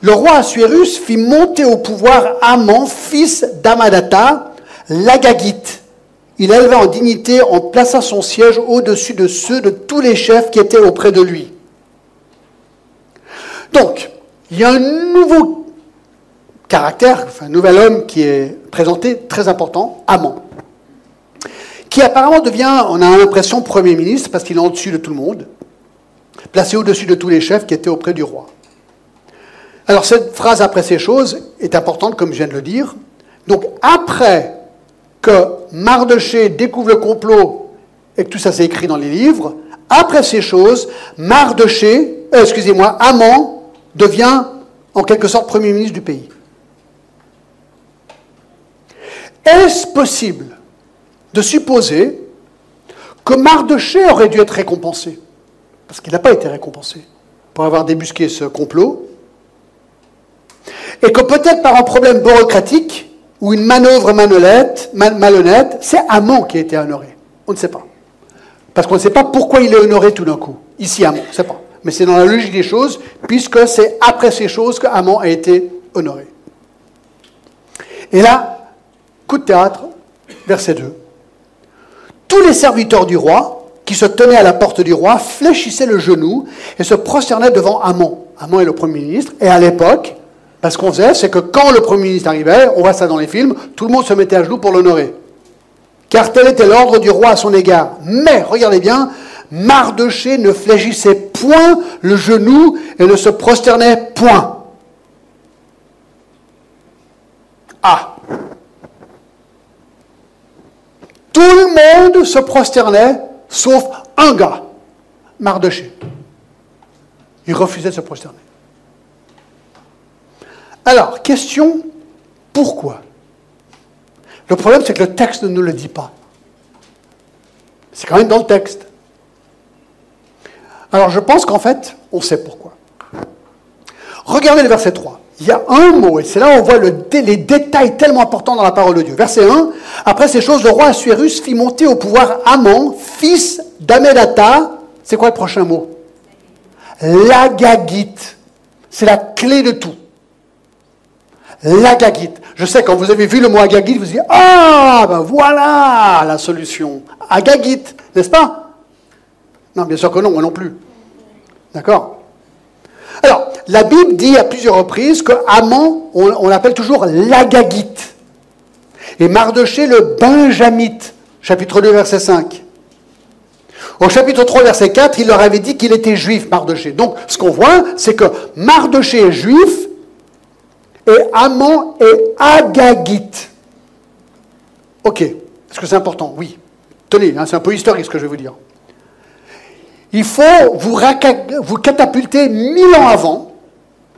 [SPEAKER 1] le roi Assuérus fit monter au pouvoir Amon, fils d'Amadata, l'Agagite. Il éleva en dignité en plaça son siège au-dessus de ceux de tous les chefs qui étaient auprès de lui. Donc, il y a un nouveau caractère, un nouvel homme qui est présenté, très important, Amon, apparemment devient, on a l'impression, Premier ministre, parce qu'il est au-dessus de tout le monde, placé au-dessus de tous les chefs qui étaient auprès du roi. Alors cette phrase après ces choses est importante, comme je viens de le dire. Donc après que Mardoché découvre le complot et que tout ça s'est écrit dans les livres, après ces choses, Mardoché, euh, excusez-moi, Amon devient en quelque sorte Premier ministre du pays. Est-ce possible de supposer que Mardoché aurait dû être récompensé Parce qu'il n'a pas été récompensé pour avoir débusqué ce complot. Et que peut-être par un problème bureaucratique ou une manœuvre malhonnête, c'est Amon qui a été honoré. On ne sait pas. Parce qu'on ne sait pas pourquoi il est honoré tout d'un coup. Ici, Amon, on ne sait pas mais c'est dans la logique des choses, puisque c'est après ces choses qu'Amon a été honoré. Et là, coup de théâtre, verset 2. Tous les serviteurs du roi, qui se tenaient à la porte du roi, fléchissaient le genou et se prosternaient devant Amon. Amon est le Premier ministre, et à l'époque, parce qu'on faisait, c'est que quand le Premier ministre arrivait, on voit ça dans les films, tout le monde se mettait à genoux pour l'honorer. Car tel était l'ordre du roi à son égard. Mais, regardez bien, Mardoché ne fléchissait point le genou et ne se prosternait point. Ah Tout le monde se prosternait sauf un gars, Mardoché. Il refusait de se prosterner. Alors, question, pourquoi? Le problème, c'est que le texte ne nous le dit pas. C'est quand même dans le texte. Alors, je pense qu'en fait, on sait pourquoi. Regardez le verset 3 il y a un mot, et c'est là où on voit les détails tellement importants dans la parole de Dieu. Verset 1, après ces choses, le roi Assuérus fit monter au pouvoir Amon, fils d'Amedata. C'est quoi le prochain mot? L'Agagite. C'est la clé de tout. L'Agagite. Je sais, quand vous avez vu le mot Agagite, vous vous dites Ah, ben voilà la solution. Agagite, n'est-ce pas Non, bien sûr que non, moi non plus. D'accord? Alors, la Bible dit à plusieurs reprises que Amon, on, l'appelle toujours l'Agagite. Et Mardoché, le Benjamite. Chapitre 2, verset 5. Au chapitre 3, verset 4, il leur avait dit qu'il était juif, Mardoché. Donc, ce qu'on voit, c'est que Mardoché est juif et Amon est agagite. Ok. Est-ce que c'est important? Oui. Tenez, hein, c'est un peu historique ce que je vais vous dire. Il faut vous, vous catapulter mille ans avant,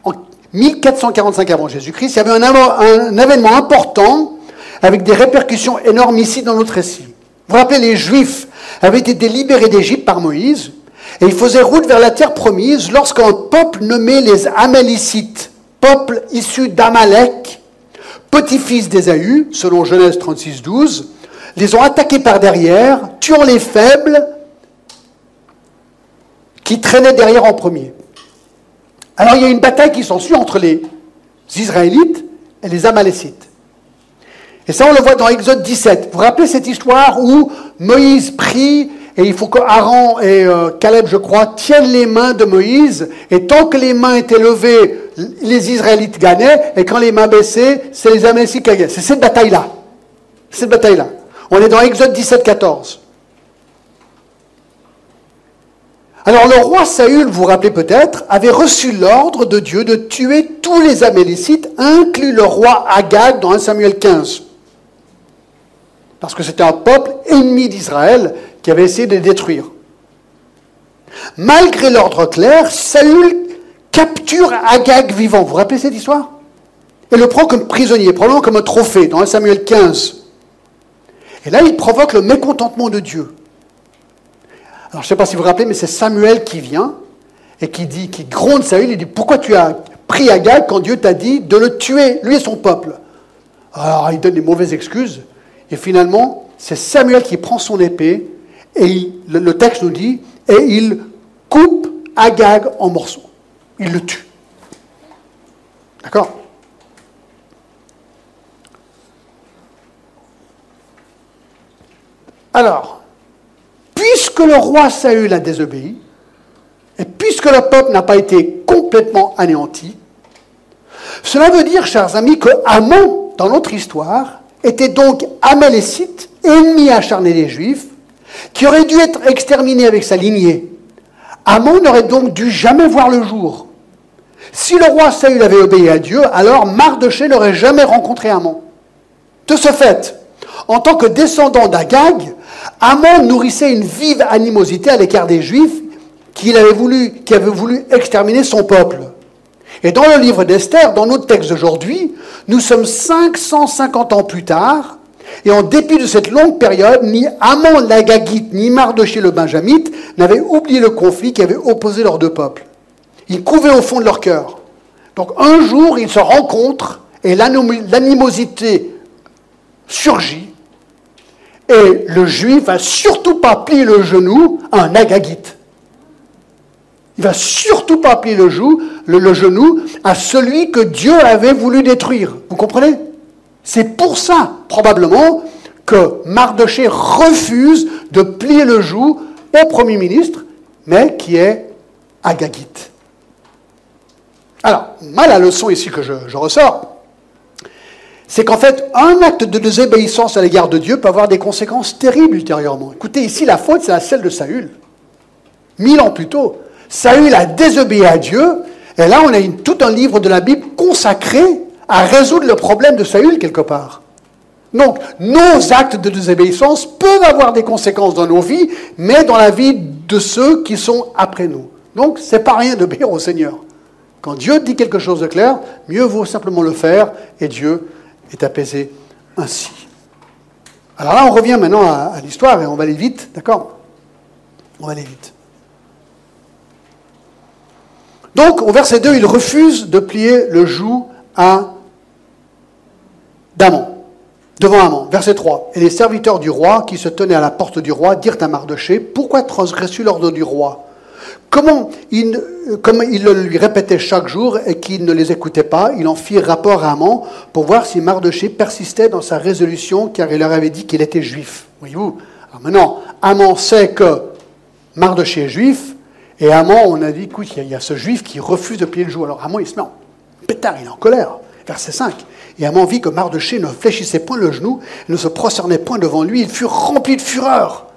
[SPEAKER 1] en 1445 avant Jésus-Christ, il y avait un, un, événement important avec des répercussions énormes ici dans notre récit. Vous vous rappelez, les Juifs avaient été libérés d'Égypte par Moïse, et ils faisaient route vers la terre promise lorsqu'un peuple nommé les Amalicites, peuple issu d'Amalek, petit-fils d'Ésaü, selon Genèse 36, 12, les ont attaqués par derrière, tuant les faibles qui traînait derrière en premier. Alors il y a une bataille qui s'ensuit entre les Israélites et les Amalécites. Et ça, on le voit dans Exode 17. Vous vous rappelez cette histoire où Moïse prie et il faut que Aaron et euh, Caleb, je crois, tiennent les mains de Moïse. Et tant que les mains étaient levées, les Israélites gagnaient. Et quand les mains baissaient, c'est les Amalécites qui gagnaient. C'est cette bataille-là. Cette bataille-là. On est dans Exode 17, 14. Alors le roi Saül, vous vous rappelez peut-être, avait reçu l'ordre de Dieu de tuer tous les Amélécites, inclus le roi Agag dans 1 Samuel 15. Parce que c'était un peuple ennemi d'Israël qui avait essayé de les détruire. Malgré l'ordre clair, Saül capture Agag vivant. Vous vous rappelez cette histoire? Et le prend comme prisonnier, probablement comme un trophée dans 1 Samuel 15. Et là, il provoque le mécontentement de Dieu. Alors je ne sais pas si vous vous rappelez, mais c'est Samuel qui vient et qui dit, qui gronde Saül, il dit Pourquoi tu as pris Agag quand Dieu t'a dit de le tuer, lui et son peuple? Alors il donne des mauvaises excuses. Et finalement, c'est Samuel qui prend son épée et le, texte nous dit et il coupe Agag en morceaux. Il le tue. D'accord? Alors, le roi Saül a désobéi, et puisque le peuple n'a pas été complètement anéanti, cela veut dire, chers amis, que Amon, dans notre histoire, était donc Amalécite, ennemi acharné des Juifs, qui aurait dû être exterminé avec sa lignée. Amon n'aurait donc dû jamais voir le jour. Si le roi Saül avait obéi à Dieu, alors Mardoché n'aurait jamais rencontré Amon. De ce fait, en tant que descendant d'Agag, Amon nourrissait une vive animosité à l'écart des Juifs qui avait voulu, qui avait voulu exterminer son peuple. Et dans le livre d'Esther, dans notre texte d'aujourd'hui, nous sommes 550 ans plus tard, et en dépit de cette longue période, ni Amon l'Agagite, ni Mardoché le Benjamite n'avaient oublié le conflit qui avait opposé leurs deux peuples. Ils couvaient au fond de leur cœur. Donc un jour, ils se rencontrent et l'animosité surgit et le juif va surtout pas plier le genou à un agagite. Il va surtout pas plier le, genou à celui que Dieu avait voulu détruire. Vous comprenez? C'est pour ça, probablement, que Mardoché refuse de plier le genou au Premier ministre, mais qui est agagite. Alors, mal la leçon ici que je ressors, c'est qu'en fait, un acte de désobéissance à l'égard de Dieu peut avoir des conséquences terribles ultérieurement. Écoutez, ici, la faute, c'est celle de Saül. Mille ans plus tôt, Saül a désobéi à Dieu, et là, on a tout un livre de la Bible consacré à résoudre le problème de Saül quelque part. Donc, nos actes de désobéissance peuvent avoir des conséquences dans nos vies, mais dans la vie de ceux qui sont après nous. Donc, c'est pas rien d'obéir au Seigneur. Quand Dieu dit quelque chose de clair, mieux vaut simplement le faire, et Dieu est apaisé ainsi. Alors là, on revient maintenant à, l'histoire, et on va aller vite, d'accord? On va aller vite. Donc, au verset 2, il refuse de plier le joug à Damon devant Amon. Verset 3. Et les serviteurs du roi qui se tenaient à la porte du roi dirent à Mardoché, pourquoi transgresses-tu l'ordre du roi? Comment il, comme il le lui répétait chaque jour et qu'il ne les écoutait pas, il en fit rapport à Amon pour voir si Mardoché persistait dans sa résolution car il leur avait dit qu'il était juif. Voyez-vous? Alors maintenant, Amon sait que Mardoché est juif et Amon, on a dit, écoute, il y, a ce juif qui refuse de plier le joug. Alors Amon, il se met en pétard, il est en colère. Verset 5. Et Amon vit que Mardoché ne fléchissait point le genou, ne se prosternait point devant lui, il fut rempli de fureur.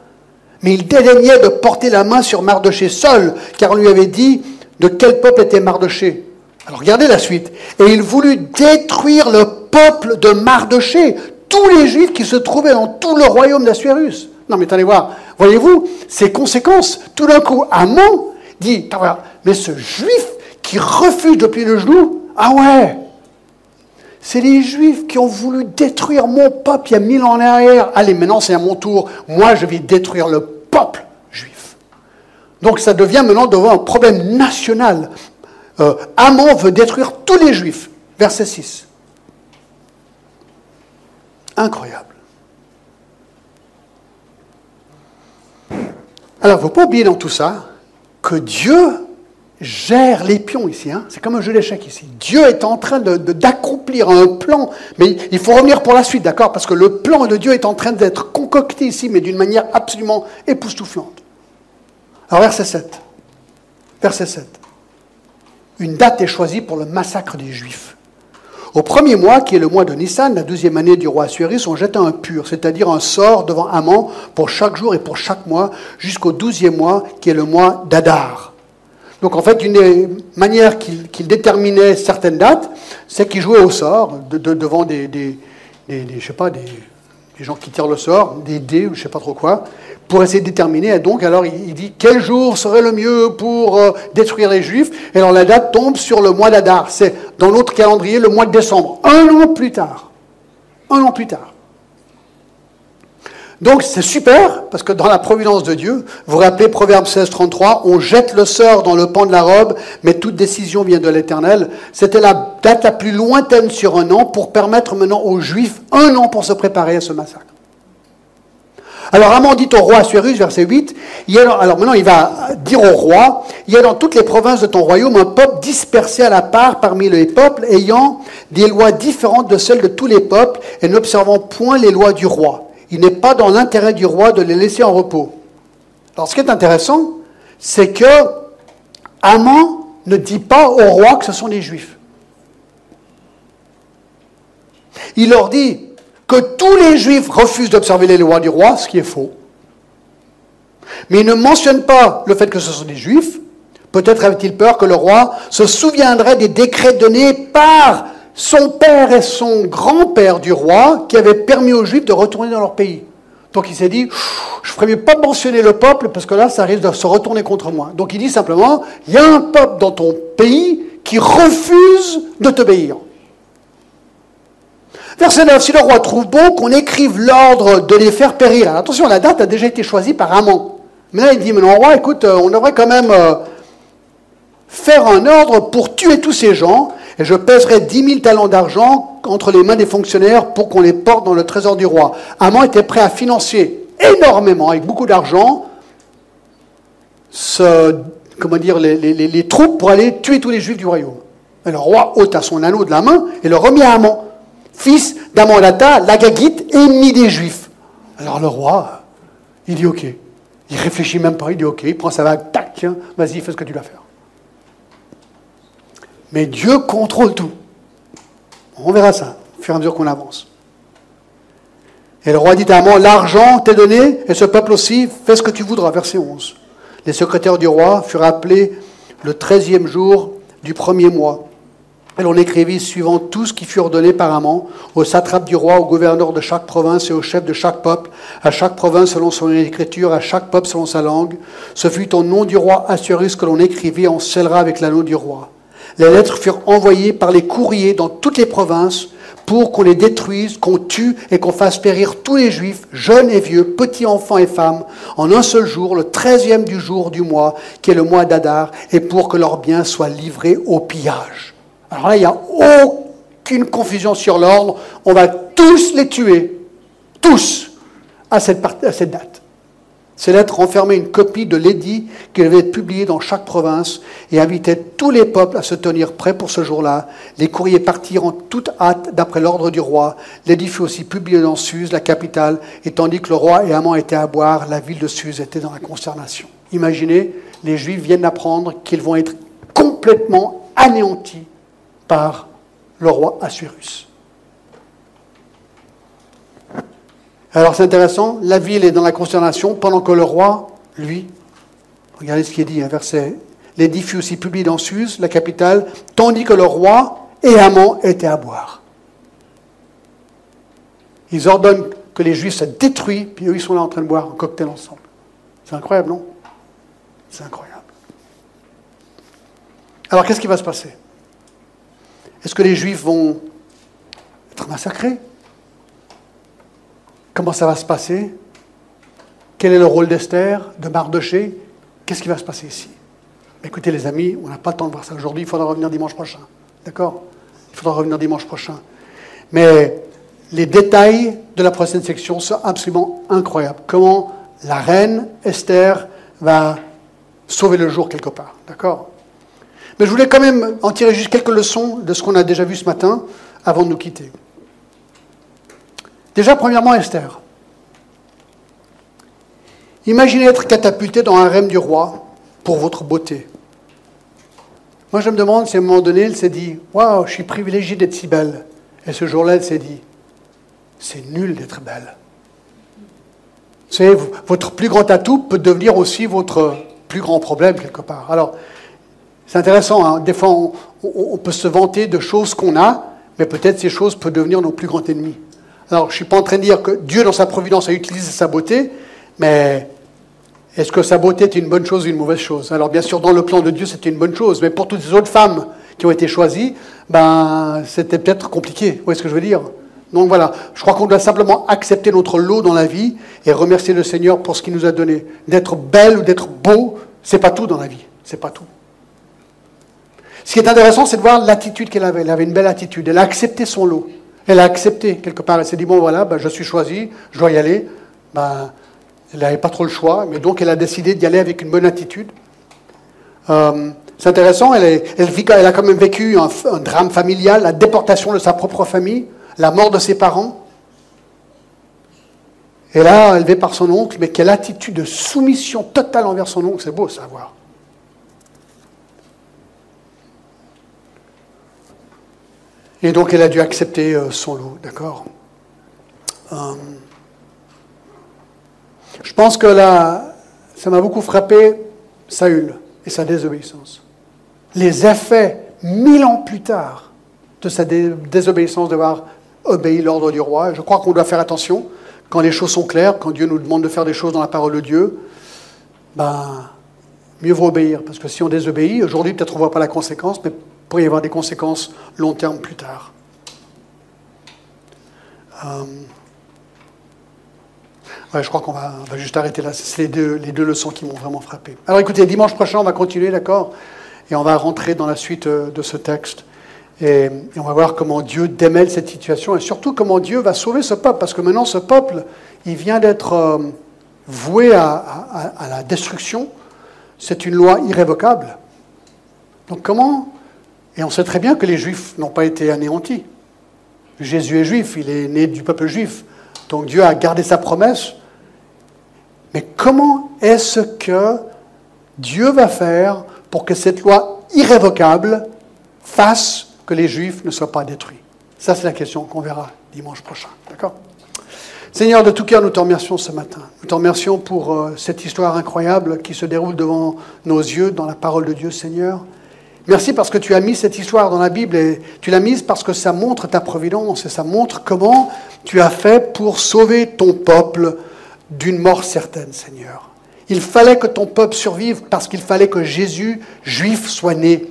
[SPEAKER 1] Mais il dédaignait de porter la main sur Mardoché seul, car on lui avait dit de quel peuple était Mardoché. Alors regardez la suite. Et il voulut détruire le peuple de Mardoché, tous les juifs qui se trouvaient dans tout le royaume d'Assuérus. Non mais allez voir, voyez-vous, ces conséquences, tout d'un coup, Amon dit, mais ce juif qui refuse de plier le genou, ah ouais, c'est les Juifs qui ont voulu détruire mon peuple il y a mille ans en arrière. Allez, maintenant c'est à mon tour. Moi, je vais détruire le peuple juif. Donc ça devient maintenant devant un problème national. Euh, Amon veut détruire tous les Juifs. Verset 6. Incroyable. Alors, il ne faut pas oublier dans tout ça que Dieu gère les pions ici. Hein. C'est comme un jeu d'échecs ici. Dieu est en train d'accomplir un plan, mais il faut revenir pour la suite, d'accord? Parce que le plan de Dieu est en train d'être concocté ici, mais d'une manière absolument époustouflante. Alors verset 7. Verset 7. Une date est choisie pour le massacre des Juifs. Au premier mois, qui est le mois de Nissan, la deuxième année du roi Assuérus, on jeta un pur, c'est-à-dire un sort devant Amon pour chaque jour et pour chaque mois, jusqu'au douzième mois, qui est le mois d'Adar. Donc en fait, une des manières qu'il déterminait certaines dates, c'est qu'il jouait au sort devant des, des, je sais pas, des, gens qui tirent le sort, des dés ou je sais pas trop quoi, pour essayer de déterminer. Et donc alors il, dit quel jour serait le mieux pour euh, détruire les Juifs? Et alors la date tombe sur le mois d'Adar. C'est dans notre calendrier le mois de décembre, un an plus tard. Un an plus tard. Donc c'est super, parce que dans la providence de Dieu, vous vous rappelez Proverbe 16, 33, on jette le sort dans le pan de la robe, mais toute décision vient de l'Éternel. C'était la date la plus lointaine sur un an pour permettre maintenant aux Juifs un an pour se préparer à ce massacre. Alors Amon dit au roi Assuérus, verset 8, il y a, alors maintenant il va dire au roi, il y a dans toutes les provinces de ton royaume un peuple dispersé à la part parmi les peuples ayant des lois différentes de celles de tous les peuples et n'observant point les lois du roi il n'est pas dans l'intérêt du roi de les laisser en repos. Alors ce qui est intéressant, c'est que Amon ne dit pas au roi que ce sont des juifs. Il leur dit que tous les juifs refusent d'observer les lois du roi, ce qui est faux. Mais il ne mentionne pas le fait que ce sont des juifs. Peut-être avait-il peur que le roi se souviendrait des décrets donnés par son père et son grand-père du roi qui avaient permis aux Juifs de retourner dans leur pays. Donc il s'est dit, je ferais mieux pas mentionner le peuple parce que là, ça risque de se retourner contre moi. Donc il dit simplement, il y a un peuple dans ton pays qui refuse de t'obéir. Verset 9, si le roi trouve bon qu'on écrive l'ordre de les faire périr. attention, la date a déjà été choisie par Amon. Mais là, il dit, mais non, roi, écoute, euh, on devrait quand même euh, faire un ordre pour tuer tous ces gens et je pèserai dix mille talents d'argent entre les mains des fonctionnaires pour qu'on les porte dans le trésor du roi. Amon était prêt à financer énormément, avec beaucoup d'argent, comment dire, les, troupes pour aller tuer tous les juifs du royaume. Et le roi ôta son anneau de la main et le remit à Amon, fils d'Amandata, l'Agagite, ennemi des juifs. Alors le roi, il dit ok. Il réfléchit même pas, il dit ok, il prend sa vague, tac, vas-y, fais ce que tu dois faire. Mais Dieu contrôle tout. On verra ça au fur et à mesure qu'on avance. Et le roi dit à Amon, l'argent t'est donné, et ce peuple aussi, fais ce que tu voudras. Verset 11. Les secrétaires du roi furent appelés le treizième jour du premier mois. Et l'on écrivit suivant tout ce qui fut ordonné par Amon, au satrape du roi, au gouverneur de chaque province et au chef de chaque peuple, à chaque province selon son écriture, à chaque peuple selon sa langue. Ce fut au nom du roi Assuérus que l'on écrivit, on scellera avec l'anneau du roi. Les lettres furent envoyées par les courriers dans toutes les provinces pour qu'on les détruise, qu'on tue et qu'on fasse périr tous les juifs, jeunes et vieux, petits enfants et femmes, en un seul jour, le treizième du jour du mois, qui est le mois d'Adar, et pour que leurs biens soient livrés au pillage. Alors là, il n'y a aucune confusion sur l'ordre. On va tous les tuer. Tous. À cette, à cette date. Ces lettres renfermaient une copie de l'édit qui devait être publié dans chaque province et invitaient tous les peuples à se tenir prêts pour ce jour-là. Les courriers partirent en toute hâte d'après l'ordre du roi. L'édit fut aussi publié dans Suse, la capitale, et tandis que le roi et Amant étaient à boire, la ville de Suse était dans la consternation. Imaginez, les Juifs viennent d'apprendre qu'ils vont être complètement anéantis par le roi Assuérus. Alors c'est intéressant, la ville est dans la consternation pendant que le roi, lui, regardez ce qui est dit, un verset, l'édit fut aussi publié dans Suse, la capitale, tandis que le roi et Amon étaient à boire. Ils ordonnent que les Juifs se détruisent, puis eux, ils sont là en train de boire un cocktail ensemble. C'est incroyable, non? C'est incroyable. Alors qu'est-ce qui va se passer? Est-ce que les Juifs vont être massacrés? Comment ça va se passer? Quel est le rôle d'Esther, de Mardoché? Qu'est-ce qui va se passer ici? Écoutez les amis, on n'a pas le temps de voir ça aujourd'hui, il faudra revenir dimanche prochain. D'accord? Il faudra revenir dimanche prochain. Mais les détails de la prochaine section sont absolument incroyables. Comment la reine Esther va sauver le jour quelque part. D'accord? Mais je voulais quand même en tirer juste quelques leçons de ce qu'on a déjà vu ce matin avant de nous quitter. Déjà, premièrement, Esther. Imaginez être catapulté dans un rêve du roi pour votre beauté. Moi, je me demande si à un moment donné, elle s'est dit Waouh, je suis privilégiée d'être si belle. Et ce jour-là, elle s'est dit C'est nul d'être belle. Vous savez, votre plus grand atout peut devenir aussi votre plus grand problème, quelque part. Alors, c'est intéressant, hein. des fois on, peut se vanter de choses qu'on a, mais peut-être ces choses peuvent devenir nos plus grands ennemis. Alors je ne suis pas en train de dire que Dieu dans sa providence a utilisé sa beauté, mais est-ce que sa beauté est une bonne chose ou une mauvaise chose? Alors bien sûr, dans le plan de Dieu, c'était une bonne chose, mais pour toutes les autres femmes qui ont été choisies, ben, c'était peut-être compliqué. Vous voyez ce que je veux dire? Donc voilà, je crois qu'on doit simplement accepter notre lot dans la vie et remercier le Seigneur pour ce qu'il nous a donné. D'être belle ou d'être beau, c'est pas tout dans la vie, c'est pas tout. Ce qui est intéressant, c'est de voir l'attitude qu'elle avait. Elle avait une belle attitude. Elle a accepté son lot. Elle a accepté quelque part. Elle s'est dit, bon voilà, ben, je suis choisie, je dois y aller. Ben, elle n'avait pas trop le choix, mais donc elle a décidé d'y aller avec une bonne attitude. Euh, c'est intéressant, elle, a quand même vécu un, drame familial, la déportation de sa propre famille, la mort de ses parents. Et là, élevée par son oncle, mais quelle attitude de soumission totale envers son oncle, c'est beau savoir. Et donc elle a dû accepter euh, son lot, d'accord? Euh, Je pense que là, ça m'a beaucoup frappé Saül et sa désobéissance. Les effets, mille ans plus tard, de sa désobéissance d'avoir obéi l'ordre du roi. je crois qu'on doit faire attention quand les choses sont claires, quand Dieu nous demande de faire des choses dans la parole de Dieu. Ben, mieux vaut obéir, parce que si on désobéit, aujourd'hui peut-être on ne voit pas la conséquence, mais pourrait y avoir des conséquences long terme plus tard. Euh, je crois qu'on va, juste arrêter là. C'est les deux, les deux leçons qui m'ont vraiment frappé. Alors écoutez, dimanche prochain, on va continuer, d'accord? Et on va rentrer dans la suite euh, de ce texte. Et, on va voir comment Dieu démêle cette situation et surtout comment Dieu va sauver ce peuple. Parce que maintenant, ce peuple, il vient d'être euh, voué à la destruction. C'est une loi irrévocable. Donc comment et on sait très bien que les Juifs n'ont pas été anéantis. Jésus est juif, il est né du peuple juif. Donc Dieu a gardé sa promesse. Mais comment est-ce que Dieu va faire pour que cette loi irrévocable fasse que les Juifs ne soient pas détruits? Ça, c'est la question qu'on verra dimanche prochain. D'accord? Seigneur, de tout cœur, nous te remercions ce matin. Nous te remercions pour euh, cette histoire incroyable qui se déroule devant nos yeux dans la parole de Dieu, Seigneur. Merci parce que tu as mis cette histoire dans la Bible et tu l'as mise parce que ça montre ta providence et ça montre comment tu as fait pour sauver ton peuple d'une mort certaine, Seigneur. Il fallait que ton peuple survive parce qu'il fallait que Jésus, juif, soit né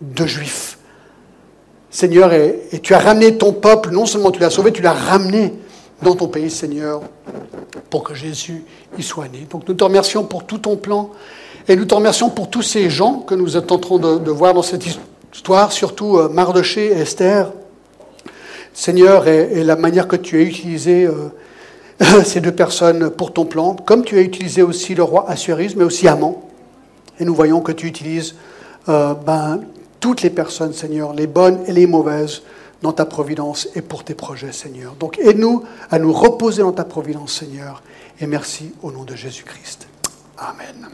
[SPEAKER 1] de juif. Seigneur, et, tu as ramené ton peuple, non seulement tu l'as sauvé, tu l'as ramené dans ton pays, Seigneur, pour que Jésus y soit né. Donc nous te remercions pour tout ton plan et nous te remercions pour tous ces gens que nous tenterons de, voir dans cette histoire, surtout euh, Mardoché et Esther. Seigneur, et, la manière que tu as utilisé euh, [LAUGHS] ces deux personnes pour ton plan, comme tu as utilisé aussi le roi Assuérus, mais aussi Amon. Et nous voyons que tu utilises euh, ben, toutes les personnes, Seigneur, les bonnes et les mauvaises, dans ta providence et pour tes projets, Seigneur. Donc aide-nous à nous reposer dans ta providence, Seigneur. Et merci au nom de Jésus-Christ. Amen.